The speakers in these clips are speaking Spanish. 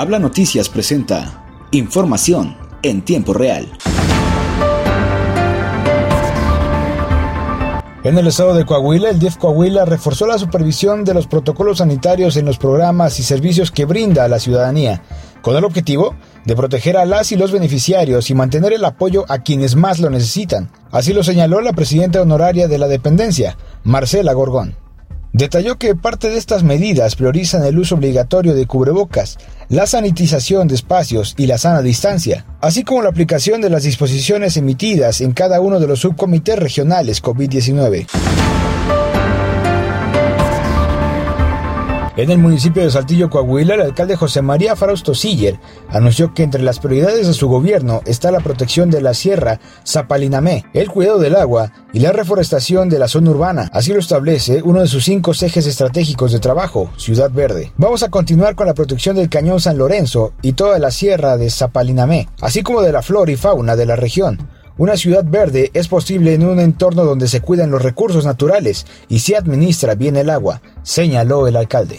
Habla Noticias presenta información en tiempo real. En el estado de Coahuila, el DIF Coahuila reforzó la supervisión de los protocolos sanitarios en los programas y servicios que brinda a la ciudadanía, con el objetivo de proteger a las y los beneficiarios y mantener el apoyo a quienes más lo necesitan. Así lo señaló la presidenta honoraria de la dependencia, Marcela Gorgón. Detalló que parte de estas medidas priorizan el uso obligatorio de cubrebocas, la sanitización de espacios y la sana distancia, así como la aplicación de las disposiciones emitidas en cada uno de los subcomités regionales COVID-19. En el municipio de Saltillo, Coahuila, el alcalde José María Frausto Siller anunció que entre las prioridades de su gobierno está la protección de la sierra Zapalinamé, el cuidado del agua y la reforestación de la zona urbana. Así lo establece uno de sus cinco ejes estratégicos de trabajo, Ciudad Verde. Vamos a continuar con la protección del Cañón San Lorenzo y toda la sierra de Zapalinamé, así como de la flora y fauna de la región. Una ciudad verde es posible en un entorno donde se cuidan los recursos naturales y se administra bien el agua, señaló el alcalde.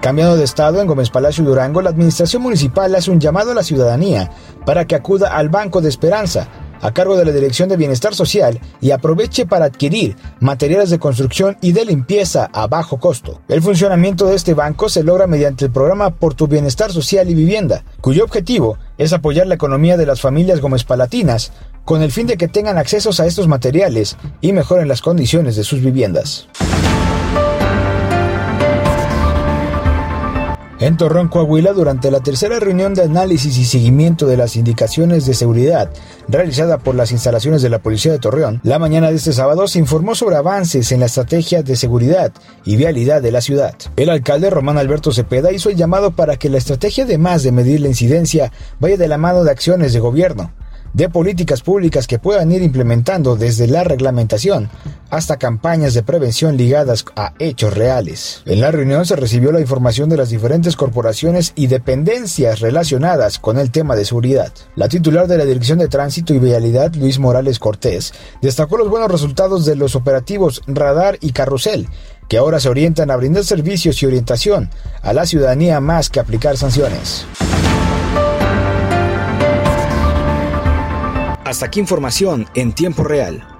Cambiando de estado, en Gómez Palacio Durango, la administración municipal hace un llamado a la ciudadanía para que acuda al Banco de Esperanza, a cargo de la Dirección de Bienestar Social y aproveche para adquirir materiales de construcción y de limpieza a bajo costo. El funcionamiento de este banco se logra mediante el programa Por tu Bienestar Social y Vivienda, cuyo objetivo es apoyar la economía de las familias gómez palatinas con el fin de que tengan acceso a estos materiales y mejoren las condiciones de sus viviendas. En Torreón, Coahuila, durante la tercera reunión de análisis y seguimiento de las indicaciones de seguridad realizada por las instalaciones de la Policía de Torreón, la mañana de este sábado se informó sobre avances en la estrategia de seguridad y vialidad de la ciudad. El alcalde Román Alberto Cepeda hizo el llamado para que la estrategia, además de medir la incidencia, vaya de la mano de acciones de gobierno de políticas públicas que puedan ir implementando desde la reglamentación hasta campañas de prevención ligadas a hechos reales. En la reunión se recibió la información de las diferentes corporaciones y dependencias relacionadas con el tema de seguridad. La titular de la Dirección de Tránsito y Vialidad, Luis Morales Cortés, destacó los buenos resultados de los operativos Radar y Carrusel, que ahora se orientan a brindar servicios y orientación a la ciudadanía más que aplicar sanciones. Hasta aquí información en tiempo real,